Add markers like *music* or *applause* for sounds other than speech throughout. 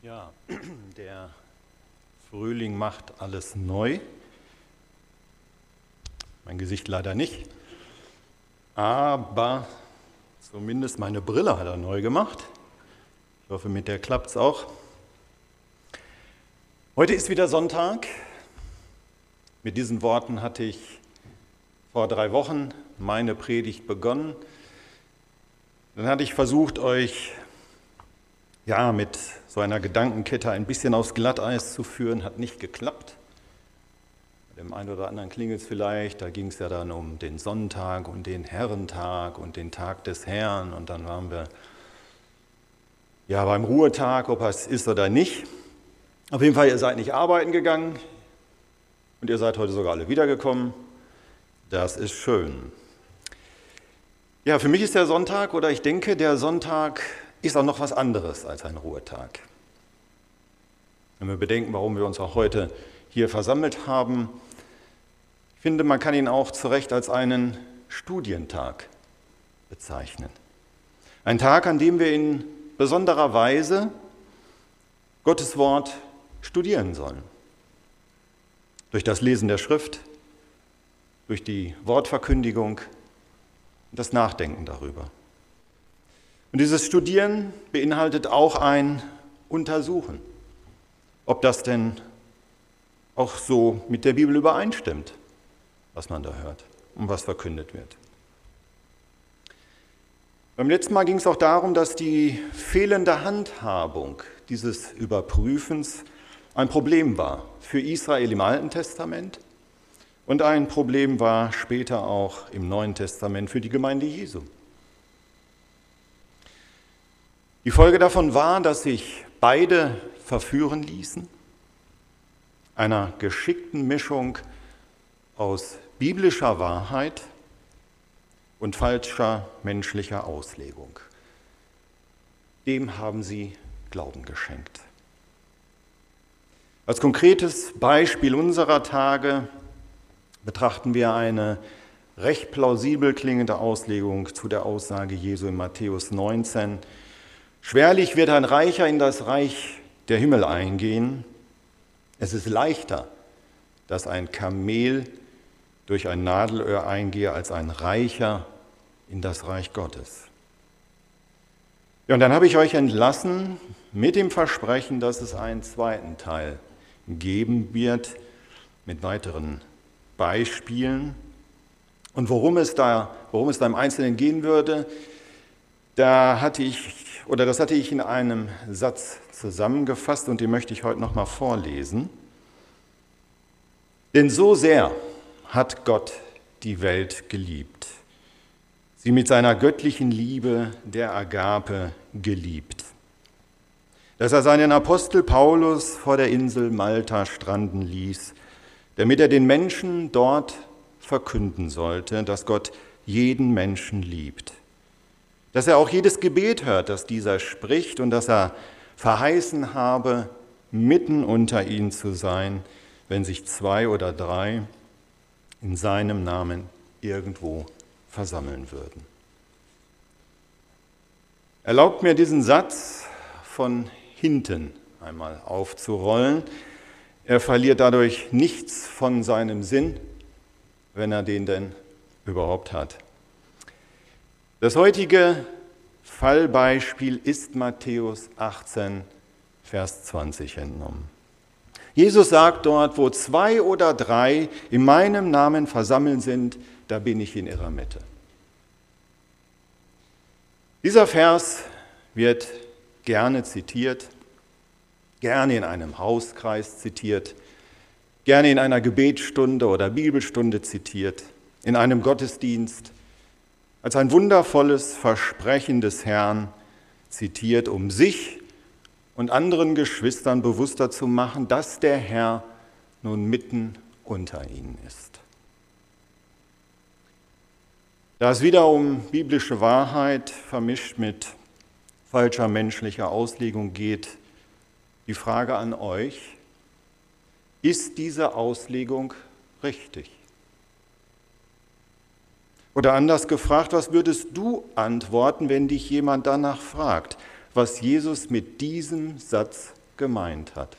Ja, *clears throat* der Frühling macht alles neu. Mein Gesicht leider nicht. Aber zumindest meine Brille hat er neu gemacht. Ich hoffe, mit der klappt es auch. Heute ist wieder Sonntag. Mit diesen Worten hatte ich vor drei Wochen meine Predigt begonnen. Dann hatte ich versucht, euch ja, mit so einer Gedankenkette ein bisschen aufs Glatteis zu führen, hat nicht geklappt. Bei dem einen oder anderen klingelt es vielleicht, da ging es ja dann um den Sonntag und den Herrentag und den Tag des Herrn und dann waren wir ja beim Ruhetag, ob es ist oder nicht. Auf jeden Fall, ihr seid nicht arbeiten gegangen und ihr seid heute sogar alle wiedergekommen. Das ist schön. Ja, für mich ist der Sonntag oder ich denke, der Sonntag ist auch noch was anderes als ein Ruhetag. Wenn wir bedenken, warum wir uns auch heute hier versammelt haben, ich finde, man kann ihn auch zu Recht als einen Studientag bezeichnen. Ein Tag, an dem wir in besonderer Weise Gottes Wort studieren sollen. Durch das Lesen der Schrift, durch die Wortverkündigung und das Nachdenken darüber. Und dieses Studieren beinhaltet auch ein Untersuchen, ob das denn auch so mit der Bibel übereinstimmt, was man da hört und was verkündet wird. Beim letzten Mal ging es auch darum, dass die fehlende Handhabung dieses Überprüfens ein Problem war für Israel im Alten Testament und ein Problem war später auch im Neuen Testament für die Gemeinde Jesu. Die Folge davon war, dass sich beide verführen ließen, einer geschickten Mischung aus biblischer Wahrheit und falscher menschlicher Auslegung. Dem haben sie Glauben geschenkt. Als konkretes Beispiel unserer Tage betrachten wir eine recht plausibel klingende Auslegung zu der Aussage Jesu in Matthäus 19, Schwerlich wird ein Reicher in das Reich der Himmel eingehen. Es ist leichter, dass ein Kamel durch ein Nadelöhr eingehe, als ein Reicher in das Reich Gottes. Ja, und dann habe ich euch entlassen mit dem Versprechen, dass es einen zweiten Teil geben wird mit weiteren Beispielen. Und worum es da, worum es da im Einzelnen gehen würde, da hatte ich oder das hatte ich in einem Satz zusammengefasst und den möchte ich heute noch mal vorlesen. Denn so sehr hat Gott die Welt geliebt, sie mit seiner göttlichen Liebe der Agape geliebt, dass er seinen Apostel Paulus vor der Insel Malta stranden ließ, damit er den Menschen dort verkünden sollte, dass Gott jeden Menschen liebt dass er auch jedes Gebet hört, das dieser spricht und dass er verheißen habe, mitten unter ihnen zu sein, wenn sich zwei oder drei in seinem Namen irgendwo versammeln würden. Erlaubt mir diesen Satz von hinten einmal aufzurollen. Er verliert dadurch nichts von seinem Sinn, wenn er den denn überhaupt hat. Das heutige Fallbeispiel ist Matthäus 18, Vers 20 entnommen. Jesus sagt dort, wo zwei oder drei in meinem Namen versammelt sind, da bin ich in ihrer Mitte. Dieser Vers wird gerne zitiert, gerne in einem Hauskreis zitiert, gerne in einer Gebetsstunde oder Bibelstunde zitiert, in einem Gottesdienst als ein wundervolles Versprechen des Herrn zitiert, um sich und anderen Geschwistern bewusster zu machen, dass der Herr nun mitten unter ihnen ist. Da es wieder um biblische Wahrheit vermischt mit falscher menschlicher Auslegung geht, die Frage an euch, ist diese Auslegung richtig? Oder anders gefragt, was würdest du antworten, wenn dich jemand danach fragt, was Jesus mit diesem Satz gemeint hat.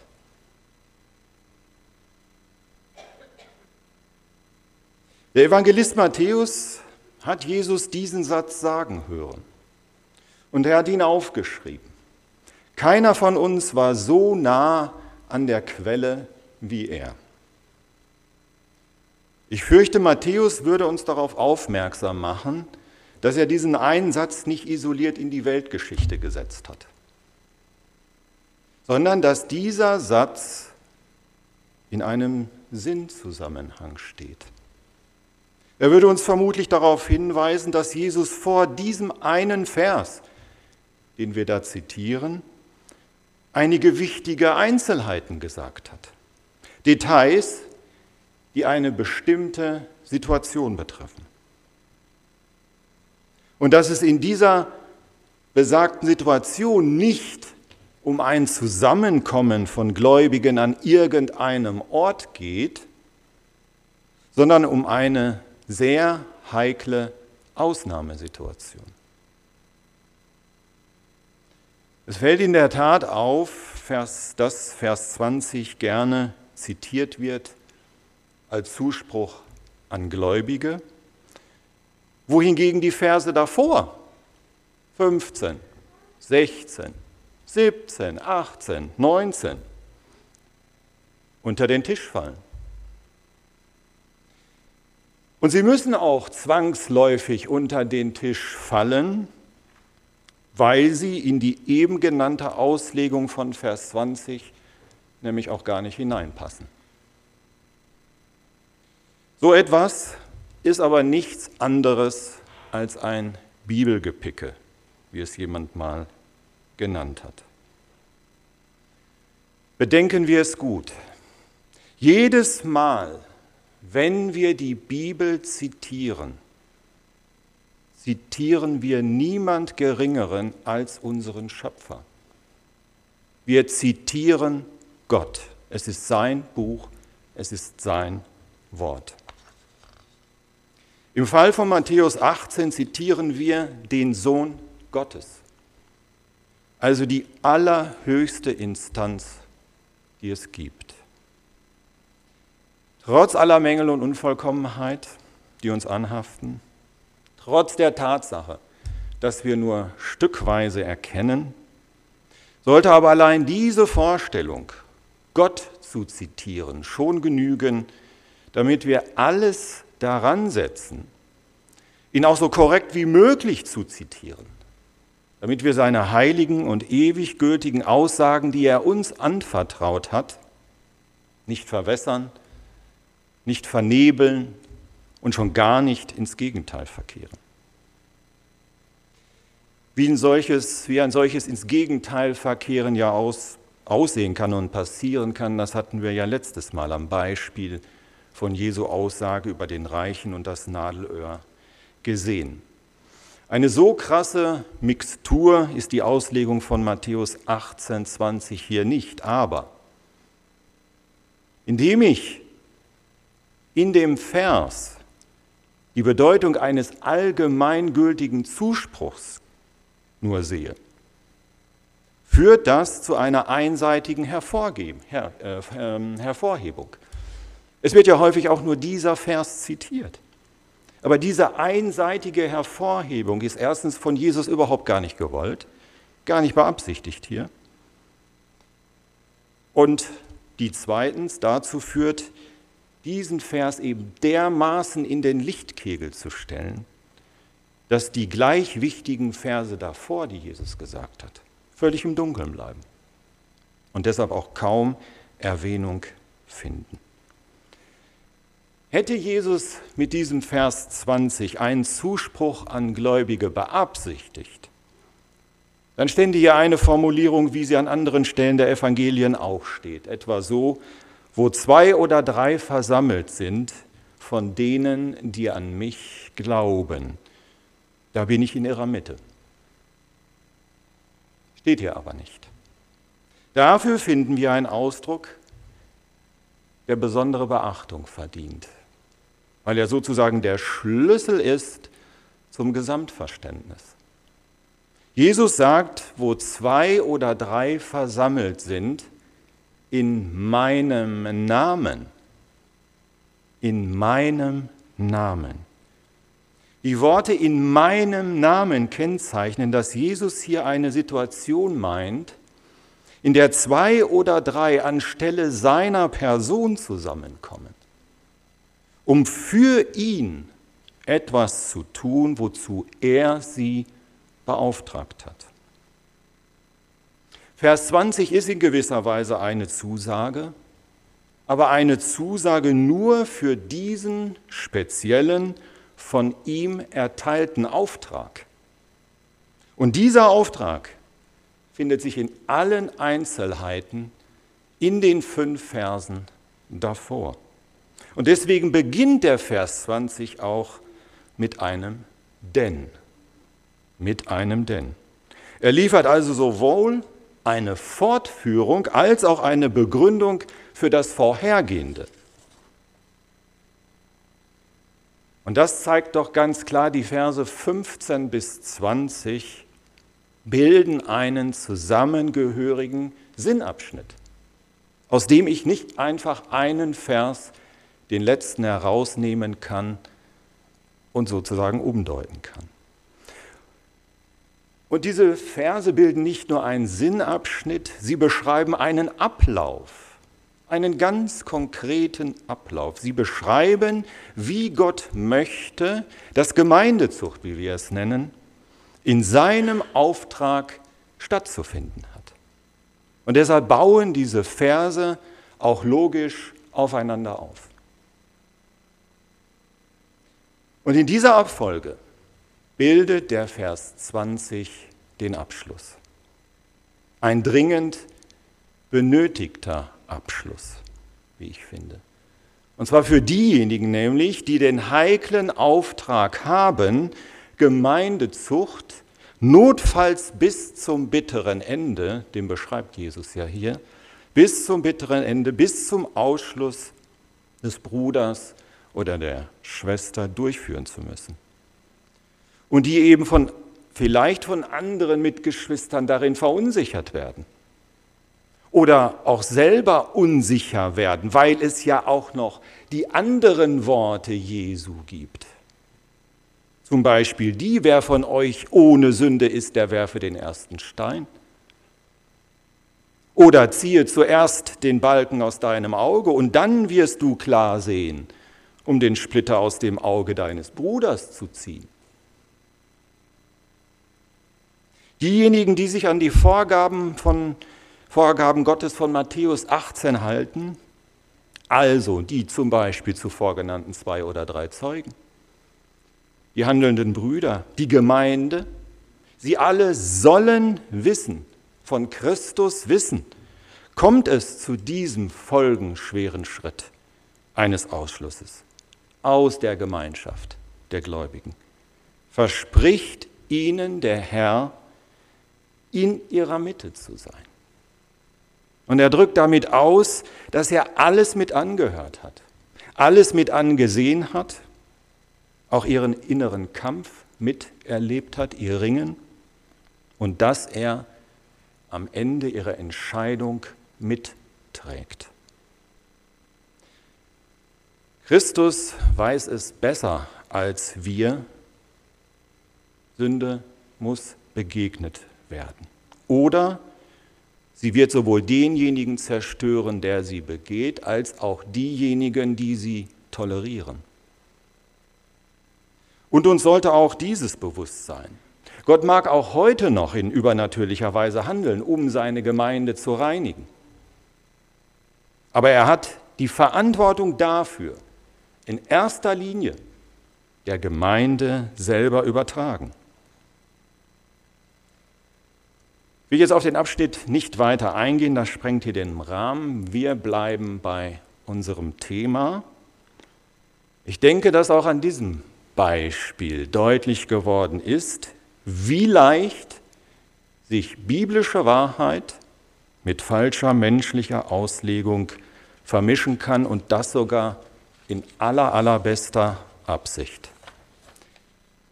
Der Evangelist Matthäus hat Jesus diesen Satz sagen hören. Und er hat ihn aufgeschrieben. Keiner von uns war so nah an der Quelle wie er. Ich fürchte, Matthäus würde uns darauf aufmerksam machen, dass er diesen einen Satz nicht isoliert in die Weltgeschichte gesetzt hat, sondern dass dieser Satz in einem Sinnzusammenhang steht. Er würde uns vermutlich darauf hinweisen, dass Jesus vor diesem einen Vers, den wir da zitieren, einige wichtige Einzelheiten gesagt hat. Details, die eine bestimmte Situation betreffen. Und dass es in dieser besagten Situation nicht um ein Zusammenkommen von Gläubigen an irgendeinem Ort geht, sondern um eine sehr heikle Ausnahmesituation. Es fällt in der Tat auf, dass Vers 20 gerne zitiert wird als Zuspruch an Gläubige, wohingegen die Verse davor 15, 16, 17, 18, 19 unter den Tisch fallen. Und sie müssen auch zwangsläufig unter den Tisch fallen, weil sie in die eben genannte Auslegung von Vers 20 nämlich auch gar nicht hineinpassen. So etwas ist aber nichts anderes als ein Bibelgepicke, wie es jemand mal genannt hat. Bedenken wir es gut. Jedes Mal, wenn wir die Bibel zitieren, zitieren wir niemand Geringeren als unseren Schöpfer. Wir zitieren Gott. Es ist sein Buch, es ist sein Wort. Im Fall von Matthäus 18 zitieren wir den Sohn Gottes, also die allerhöchste Instanz, die es gibt. Trotz aller Mängel und Unvollkommenheit, die uns anhaften, trotz der Tatsache, dass wir nur stückweise erkennen, sollte aber allein diese Vorstellung, Gott zu zitieren, schon genügen, damit wir alles daran setzen, ihn auch so korrekt wie möglich zu zitieren, damit wir seine heiligen und ewig gültigen Aussagen, die er uns anvertraut hat, nicht verwässern, nicht vernebeln und schon gar nicht ins Gegenteil verkehren. Wie ein solches, wie ein solches ins Gegenteil verkehren ja aus, aussehen kann und passieren kann, das hatten wir ja letztes Mal am Beispiel von Jesu Aussage über den Reichen und das Nadelöhr gesehen. Eine so krasse Mixtur ist die Auslegung von Matthäus 18, 20 hier nicht, aber indem ich in dem Vers die Bedeutung eines allgemeingültigen Zuspruchs nur sehe, führt das zu einer einseitigen Hervorgeben, Her, äh, ähm, Hervorhebung. Es wird ja häufig auch nur dieser Vers zitiert. Aber diese einseitige Hervorhebung ist erstens von Jesus überhaupt gar nicht gewollt, gar nicht beabsichtigt hier. Und die zweitens dazu führt, diesen Vers eben dermaßen in den Lichtkegel zu stellen, dass die gleich wichtigen Verse davor, die Jesus gesagt hat, völlig im Dunkeln bleiben und deshalb auch kaum Erwähnung finden. Hätte Jesus mit diesem Vers 20 einen Zuspruch an Gläubige beabsichtigt, dann stände hier eine Formulierung, wie sie an anderen Stellen der Evangelien auch steht, etwa so, wo zwei oder drei versammelt sind von denen, die an mich glauben, da bin ich in ihrer Mitte. Steht hier aber nicht. Dafür finden wir einen Ausdruck, der besondere Beachtung verdient, weil er sozusagen der Schlüssel ist zum Gesamtverständnis. Jesus sagt, wo zwei oder drei versammelt sind, in meinem Namen. In meinem Namen. Die Worte in meinem Namen kennzeichnen, dass Jesus hier eine Situation meint, in der zwei oder drei anstelle seiner Person zusammenkommen, um für ihn etwas zu tun, wozu er sie beauftragt hat. Vers 20 ist in gewisser Weise eine Zusage, aber eine Zusage nur für diesen speziellen, von ihm erteilten Auftrag. Und dieser Auftrag findet sich in allen Einzelheiten in den fünf Versen davor. Und deswegen beginnt der Vers 20 auch mit einem Denn. Mit einem Denn. Er liefert also sowohl eine Fortführung als auch eine Begründung für das Vorhergehende. Und das zeigt doch ganz klar, die Verse 15 bis 20 bilden einen zusammengehörigen Sinnabschnitt, aus dem ich nicht einfach einen Vers, den letzten herausnehmen kann und sozusagen umdeuten kann. Und diese Verse bilden nicht nur einen Sinnabschnitt, sie beschreiben einen Ablauf einen ganz konkreten Ablauf. Sie beschreiben, wie Gott möchte, dass Gemeindezucht, wie wir es nennen, in seinem Auftrag stattzufinden hat. Und deshalb bauen diese Verse auch logisch aufeinander auf. Und in dieser Abfolge bildet der Vers 20 den Abschluss. Ein dringend benötigter Abschluss, wie ich finde. Und zwar für diejenigen nämlich, die den heiklen Auftrag haben, Gemeindezucht notfalls bis zum bitteren Ende, den beschreibt Jesus ja hier, bis zum bitteren Ende, bis zum Ausschluss des Bruders oder der Schwester durchführen zu müssen. Und die eben von vielleicht von anderen Mitgeschwistern darin verunsichert werden oder auch selber unsicher werden, weil es ja auch noch die anderen Worte Jesu gibt. Zum Beispiel die, wer von euch ohne Sünde ist, der werfe den ersten Stein. Oder ziehe zuerst den Balken aus deinem Auge und dann wirst du klar sehen, um den Splitter aus dem Auge deines Bruders zu ziehen. Diejenigen, die sich an die Vorgaben von Vorgaben Gottes von Matthäus 18 halten, also die zum Beispiel zuvor genannten zwei oder drei Zeugen, die handelnden Brüder, die Gemeinde, sie alle sollen wissen, von Christus wissen, kommt es zu diesem folgenschweren Schritt eines Ausschlusses aus der Gemeinschaft der Gläubigen. Verspricht ihnen der Herr, in ihrer Mitte zu sein. Und er drückt damit aus, dass er alles mit angehört hat, alles mit angesehen hat, auch ihren inneren Kampf miterlebt hat, ihr Ringen, und dass er am Ende ihrer Entscheidung mitträgt. Christus weiß es besser als wir. Sünde muss begegnet werden. Oder Sie wird sowohl denjenigen zerstören, der sie begeht, als auch diejenigen, die sie tolerieren. Und uns sollte auch dieses bewusst sein. Gott mag auch heute noch in übernatürlicher Weise handeln, um seine Gemeinde zu reinigen. Aber er hat die Verantwortung dafür in erster Linie der Gemeinde selber übertragen. Ich will jetzt auf den Abschnitt nicht weiter eingehen, das sprengt hier den Rahmen. Wir bleiben bei unserem Thema. Ich denke, dass auch an diesem Beispiel deutlich geworden ist, wie leicht sich biblische Wahrheit mit falscher menschlicher Auslegung vermischen kann und das sogar in aller allerbester Absicht.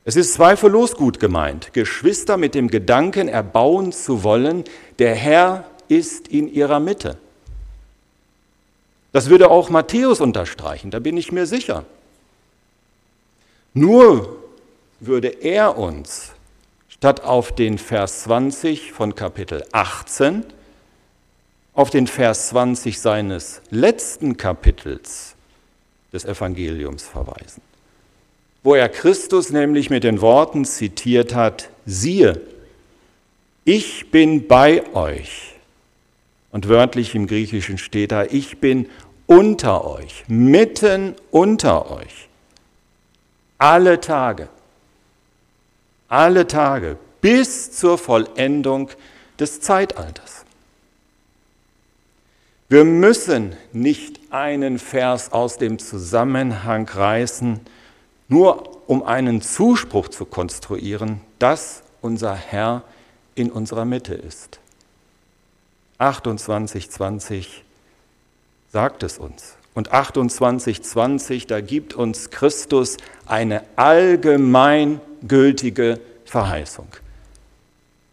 Es ist zweifellos gut gemeint, Geschwister mit dem Gedanken erbauen zu wollen, der Herr ist in ihrer Mitte. Das würde auch Matthäus unterstreichen, da bin ich mir sicher. Nur würde er uns statt auf den Vers 20 von Kapitel 18 auf den Vers 20 seines letzten Kapitels des Evangeliums verweisen wo er Christus nämlich mit den Worten zitiert hat, siehe, ich bin bei euch. Und wörtlich im Griechischen steht da, ich bin unter euch, mitten unter euch. Alle Tage, alle Tage bis zur Vollendung des Zeitalters. Wir müssen nicht einen Vers aus dem Zusammenhang reißen, nur um einen Zuspruch zu konstruieren, dass unser Herr in unserer Mitte ist. 28,20 sagt es uns. Und 28,20, da gibt uns Christus eine allgemeingültige Verheißung.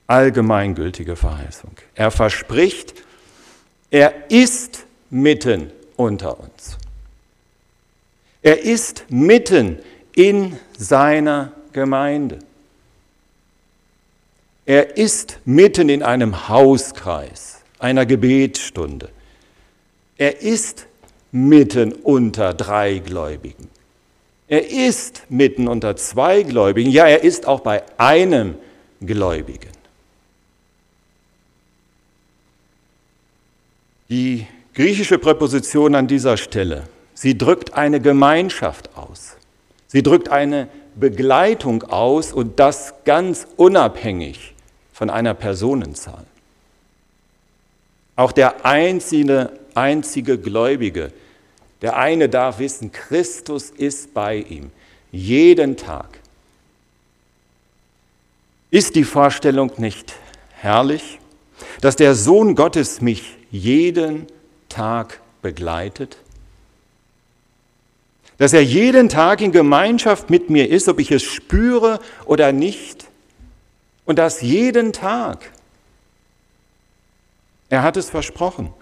Allgemeingültige Verheißung. Er verspricht, er ist mitten unter uns. Er ist mitten in seiner Gemeinde. Er ist mitten in einem Hauskreis, einer Gebetsstunde. Er ist mitten unter drei Gläubigen. Er ist mitten unter zwei Gläubigen. Ja, er ist auch bei einem Gläubigen. Die griechische Präposition an dieser Stelle, sie drückt eine Gemeinschaft aus. Sie drückt eine Begleitung aus und das ganz unabhängig von einer Personenzahl. Auch der einzige, einzige Gläubige, der eine darf wissen, Christus ist bei ihm, jeden Tag. Ist die Vorstellung nicht herrlich, dass der Sohn Gottes mich jeden Tag begleitet? dass er jeden Tag in Gemeinschaft mit mir ist, ob ich es spüre oder nicht. Und das jeden Tag. Er hat es versprochen.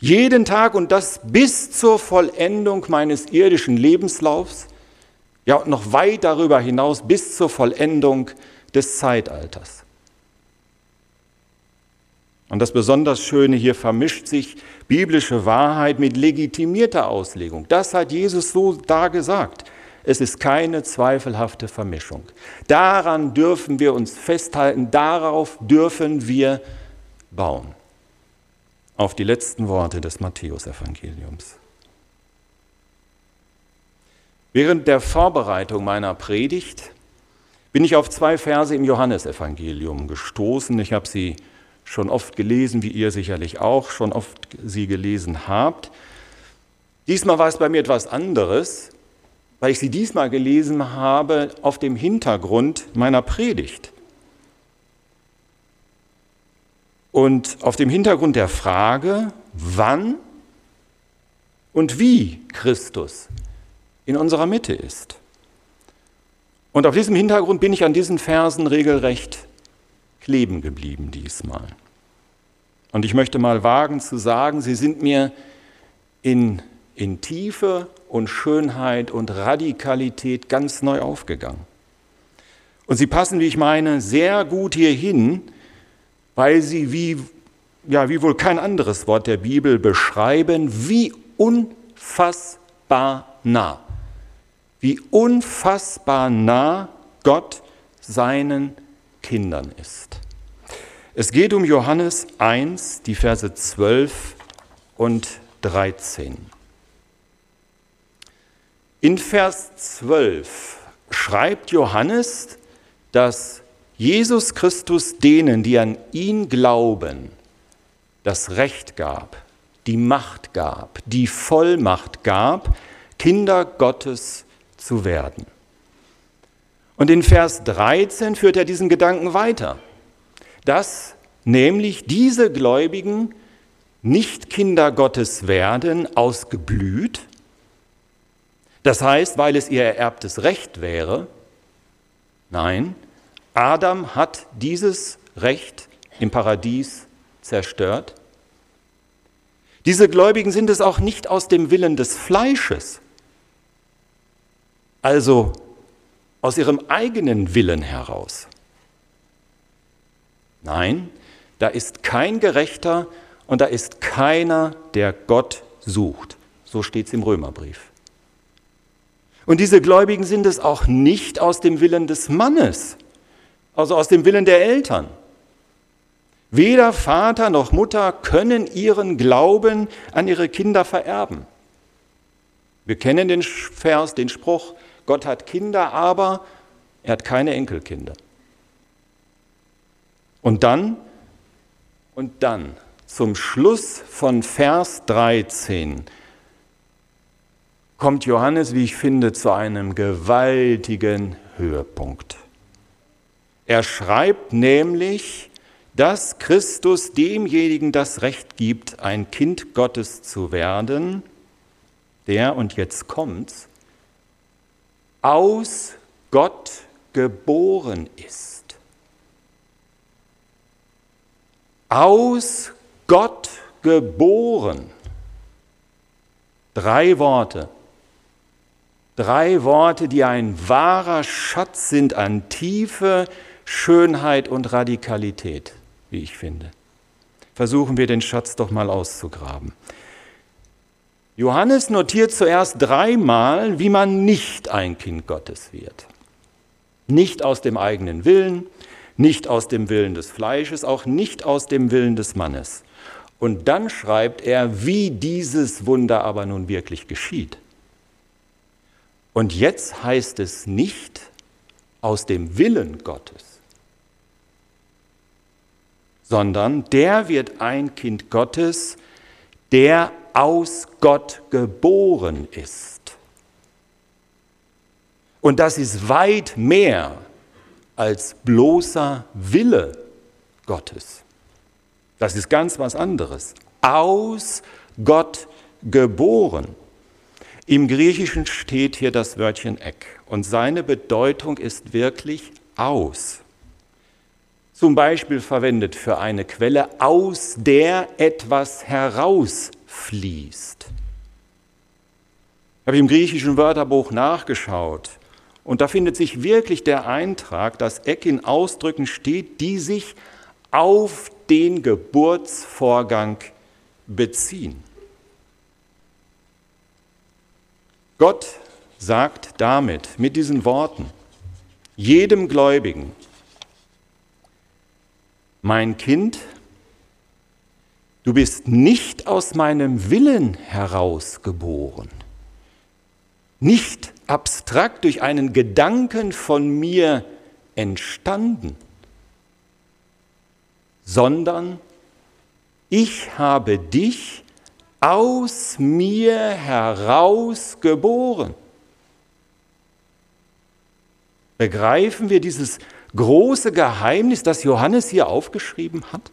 Jeden Tag und das bis zur Vollendung meines irdischen Lebenslaufs, ja und noch weit darüber hinaus bis zur Vollendung des Zeitalters. Und das besonders Schöne hier vermischt sich biblische Wahrheit mit legitimierter Auslegung. Das hat Jesus so da gesagt. Es ist keine zweifelhafte Vermischung. Daran dürfen wir uns festhalten, darauf dürfen wir bauen. Auf die letzten Worte des Matthäusevangeliums. Während der Vorbereitung meiner Predigt bin ich auf zwei Verse im Johannesevangelium gestoßen. Ich habe sie schon oft gelesen, wie ihr sicherlich auch schon oft sie gelesen habt. Diesmal war es bei mir etwas anderes, weil ich sie diesmal gelesen habe auf dem Hintergrund meiner Predigt. Und auf dem Hintergrund der Frage, wann und wie Christus in unserer Mitte ist. Und auf diesem Hintergrund bin ich an diesen Versen regelrecht kleben geblieben diesmal. Und ich möchte mal wagen zu sagen, sie sind mir in, in Tiefe und Schönheit und Radikalität ganz neu aufgegangen. Und sie passen, wie ich meine, sehr gut hierhin, weil sie wie, ja, wie wohl kein anderes Wort der Bibel beschreiben, wie unfassbar nah, wie unfassbar nah Gott seinen Kindern ist. Es geht um Johannes 1, die Verse 12 und 13. In Vers 12 schreibt Johannes, dass Jesus Christus denen, die an ihn glauben, das Recht gab, die Macht gab, die Vollmacht gab, Kinder Gottes zu werden. Und in Vers 13 führt er diesen Gedanken weiter, dass nämlich diese Gläubigen nicht Kinder Gottes werden aus Geblüt, das heißt, weil es ihr ererbtes Recht wäre, Nein, Adam hat dieses Recht im Paradies zerstört. Diese Gläubigen sind es auch nicht aus dem Willen des Fleisches, also aus ihrem eigenen Willen heraus. Nein, da ist kein Gerechter und da ist keiner, der Gott sucht. So steht es im Römerbrief. Und diese Gläubigen sind es auch nicht aus dem Willen des Mannes, also aus dem Willen der Eltern. Weder Vater noch Mutter können ihren Glauben an ihre Kinder vererben. Wir kennen den Vers, den Spruch, Gott hat Kinder, aber er hat keine Enkelkinder. Und dann, und dann, zum Schluss von Vers 13, kommt Johannes, wie ich finde, zu einem gewaltigen Höhepunkt. Er schreibt nämlich, dass Christus demjenigen das Recht gibt, ein Kind Gottes zu werden, der, und jetzt kommt's, aus Gott geboren ist. Aus Gott geboren. Drei Worte. Drei Worte, die ein wahrer Schatz sind an Tiefe, Schönheit und Radikalität, wie ich finde. Versuchen wir den Schatz doch mal auszugraben. Johannes notiert zuerst dreimal, wie man nicht ein Kind Gottes wird. Nicht aus dem eigenen Willen, nicht aus dem Willen des Fleisches, auch nicht aus dem Willen des Mannes. Und dann schreibt er, wie dieses Wunder aber nun wirklich geschieht. Und jetzt heißt es nicht aus dem Willen Gottes, sondern der wird ein Kind Gottes, der aus Gott geboren ist. Und das ist weit mehr als bloßer Wille Gottes. Das ist ganz was anderes. Aus Gott geboren. Im Griechischen steht hier das Wörtchen Eck und seine Bedeutung ist wirklich aus. Zum Beispiel verwendet für eine Quelle, aus der etwas herausfließt. Ich habe im griechischen Wörterbuch nachgeschaut und da findet sich wirklich der Eintrag, dass Eck in Ausdrücken steht, die sich auf den Geburtsvorgang beziehen. Gott sagt damit, mit diesen Worten, jedem Gläubigen, mein Kind, du bist nicht aus meinem Willen heraus geboren, nicht abstrakt durch einen Gedanken von mir entstanden, sondern ich habe dich aus mir heraus geboren. Begreifen wir dieses große Geheimnis, das Johannes hier aufgeschrieben hat?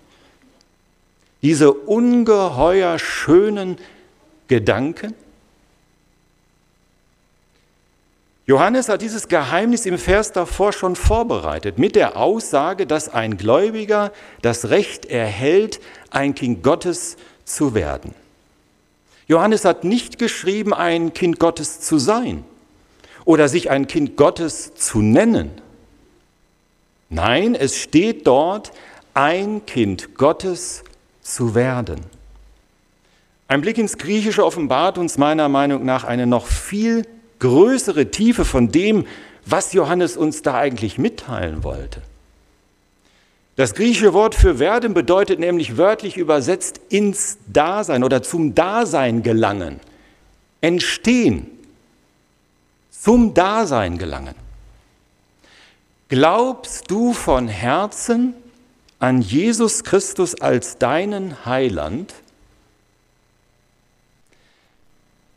Diese ungeheuer schönen Gedanken? Johannes hat dieses Geheimnis im Vers davor schon vorbereitet mit der Aussage, dass ein Gläubiger das Recht erhält, ein Kind Gottes zu werden. Johannes hat nicht geschrieben, ein Kind Gottes zu sein oder sich ein Kind Gottes zu nennen. Nein, es steht dort, ein Kind Gottes zu werden. Ein Blick ins Griechische offenbart uns meiner Meinung nach eine noch viel größere Tiefe von dem, was Johannes uns da eigentlich mitteilen wollte. Das griechische Wort für werden bedeutet nämlich wörtlich übersetzt ins Dasein oder zum Dasein gelangen, entstehen, zum Dasein gelangen. Glaubst du von Herzen an Jesus Christus als deinen Heiland,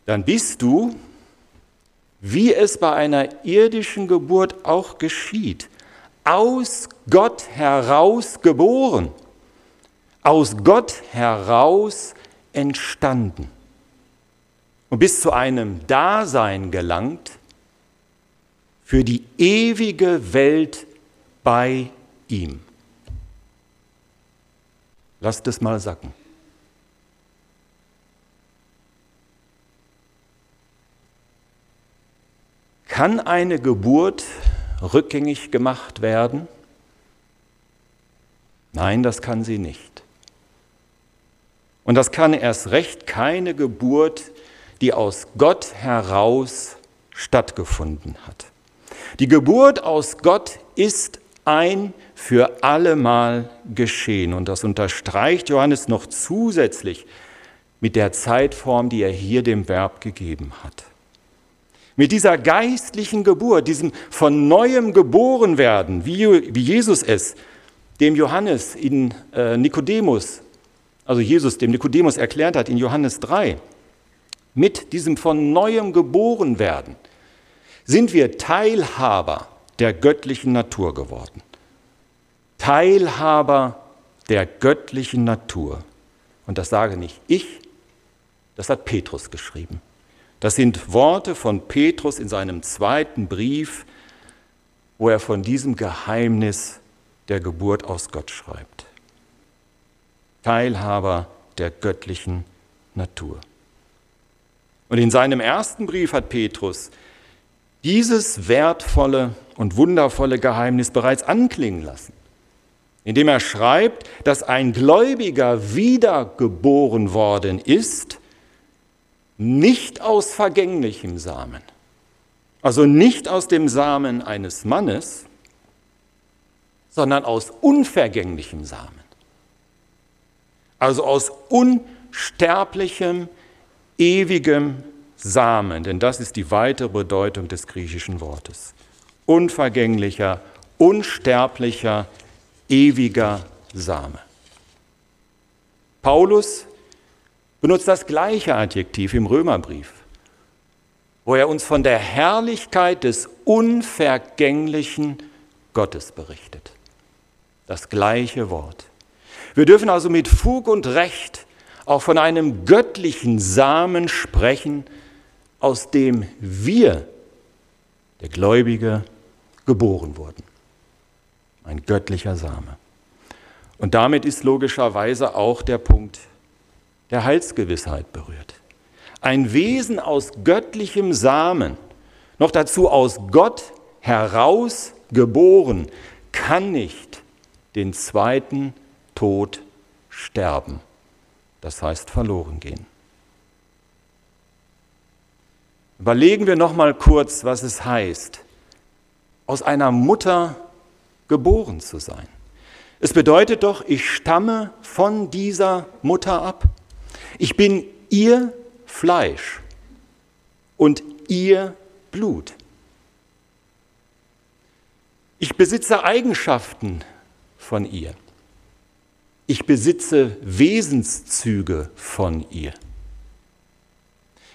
dann bist du, wie es bei einer irdischen Geburt auch geschieht, aus Gott heraus geboren, aus Gott heraus entstanden und bis zu einem Dasein gelangt, für die ewige Welt bei ihm. Lasst es mal sacken. Kann eine Geburt rückgängig gemacht werden? Nein, das kann sie nicht. Und das kann erst recht keine Geburt, die aus Gott heraus stattgefunden hat. Die Geburt aus Gott ist ein für allemal geschehen. Und das unterstreicht Johannes noch zusätzlich mit der Zeitform, die er hier dem Verb gegeben hat. Mit dieser geistlichen Geburt, diesem von neuem geboren werden, wie, Jesus es dem Johannes in äh, Nikodemus, also Jesus dem Nikodemus erklärt hat in Johannes 3, mit diesem von neuem geboren werden, sind wir Teilhaber der göttlichen Natur geworden. Teilhaber der göttlichen Natur. Und das sage nicht ich, das hat Petrus geschrieben. Das sind Worte von Petrus in seinem zweiten Brief, wo er von diesem Geheimnis der Geburt aus Gott schreibt. Teilhaber der göttlichen Natur. Und in seinem ersten Brief hat Petrus dieses wertvolle und wundervolle Geheimnis bereits anklingen lassen, indem er schreibt, dass ein Gläubiger wiedergeboren worden ist, nicht aus vergänglichem Samen, also nicht aus dem Samen eines Mannes, sondern aus unvergänglichem Samen, also aus unsterblichem, ewigem Samen, denn das ist die weitere Bedeutung des griechischen Wortes. Unvergänglicher, unsterblicher, ewiger Same. Paulus benutzt das gleiche Adjektiv im Römerbrief, wo er uns von der Herrlichkeit des unvergänglichen Gottes berichtet. Das gleiche Wort. Wir dürfen also mit Fug und Recht auch von einem göttlichen Samen sprechen, aus dem wir, der Gläubige, geboren wurden. Ein göttlicher Same. Und damit ist logischerweise auch der Punkt der Heilsgewissheit berührt. Ein Wesen aus göttlichem Samen, noch dazu aus Gott heraus geboren, kann nicht den zweiten Tod sterben. Das heißt verloren gehen. Überlegen wir noch mal kurz, was es heißt, aus einer Mutter geboren zu sein. Es bedeutet doch, ich stamme von dieser Mutter ab. Ich bin ihr Fleisch und ihr Blut. Ich besitze Eigenschaften von ihr. Ich besitze Wesenszüge von ihr.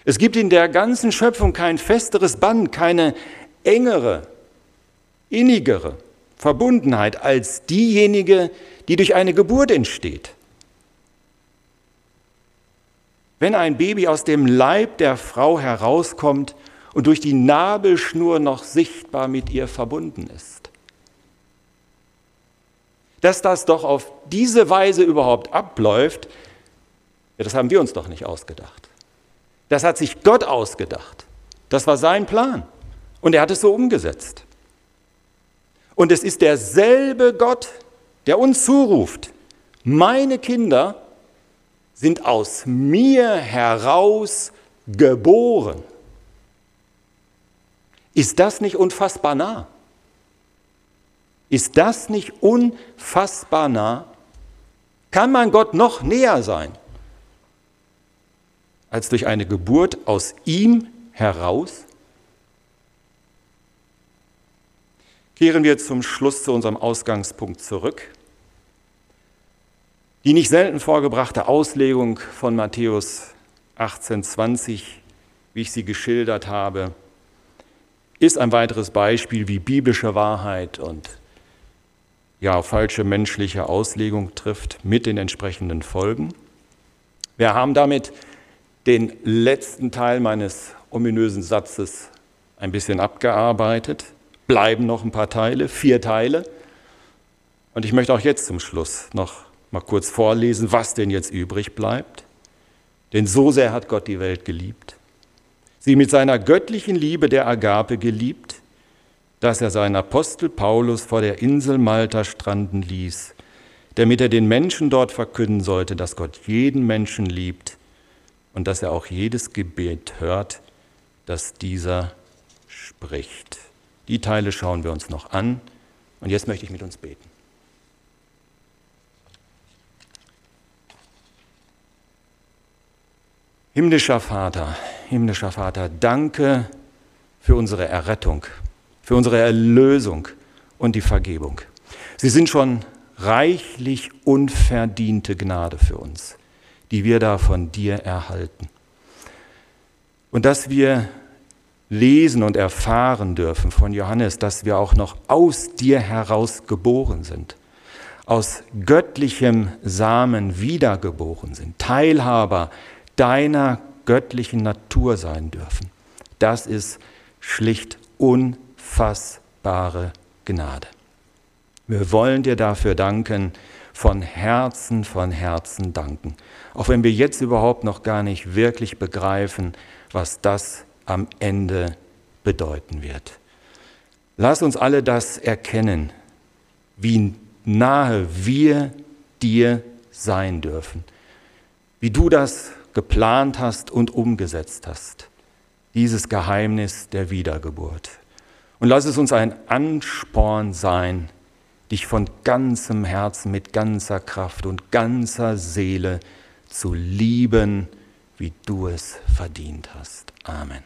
Es gibt in der ganzen Schöpfung kein festeres Band, keine engere, innigere Verbundenheit als diejenige, die durch eine Geburt entsteht. Wenn ein Baby aus dem Leib der Frau herauskommt und durch die Nabelschnur noch sichtbar mit ihr verbunden ist. Dass das doch auf diese Weise überhaupt abläuft, das haben wir uns doch nicht ausgedacht. Das hat sich Gott ausgedacht. Das war sein Plan. Und er hat es so umgesetzt. Und es ist derselbe Gott, der uns zuruft, meine Kinder sind aus mir heraus geboren. Ist das nicht unfassbar nah? Ist das nicht unfassbar nah? Kann man Gott noch näher sein? Als durch eine Geburt aus ihm heraus? Kehren wir zum Schluss zu unserem Ausgangspunkt zurück. Die nicht selten vorgebrachte Auslegung von Matthäus 18,20, wie ich sie geschildert habe, ist ein weiteres Beispiel, wie biblische Wahrheit und ja, falsche menschliche Auslegung trifft mit den entsprechenden Folgen. Wir haben damit den letzten Teil meines ominösen Satzes ein bisschen abgearbeitet bleiben noch ein paar Teile, vier Teile. Und ich möchte auch jetzt zum Schluss noch mal kurz vorlesen, was denn jetzt übrig bleibt. Denn so sehr hat Gott die Welt geliebt, sie mit seiner göttlichen Liebe der Agape geliebt, dass er seinen Apostel Paulus vor der Insel Malta stranden ließ, damit er den Menschen dort verkünden sollte, dass Gott jeden Menschen liebt und dass er auch jedes Gebet hört, das dieser spricht. Die Teile schauen wir uns noch an und jetzt möchte ich mit uns beten. Himmlischer Vater, himmlischer Vater, danke für unsere Errettung, für unsere Erlösung und die Vergebung. Sie sind schon reichlich unverdiente Gnade für uns, die wir da von dir erhalten. Und dass wir lesen und erfahren dürfen von Johannes, dass wir auch noch aus dir heraus geboren sind, aus göttlichem Samen wiedergeboren sind, Teilhaber deiner göttlichen Natur sein dürfen. Das ist schlicht unfassbare Gnade. Wir wollen dir dafür danken, von Herzen, von Herzen danken. Auch wenn wir jetzt überhaupt noch gar nicht wirklich begreifen, was das am Ende bedeuten wird. Lass uns alle das erkennen, wie nahe wir dir sein dürfen, wie du das geplant hast und umgesetzt hast. Dieses Geheimnis der Wiedergeburt. Und lass es uns ein Ansporn sein, dich von ganzem Herzen, mit ganzer Kraft und ganzer Seele zu lieben, wie du es verdient hast. Amen.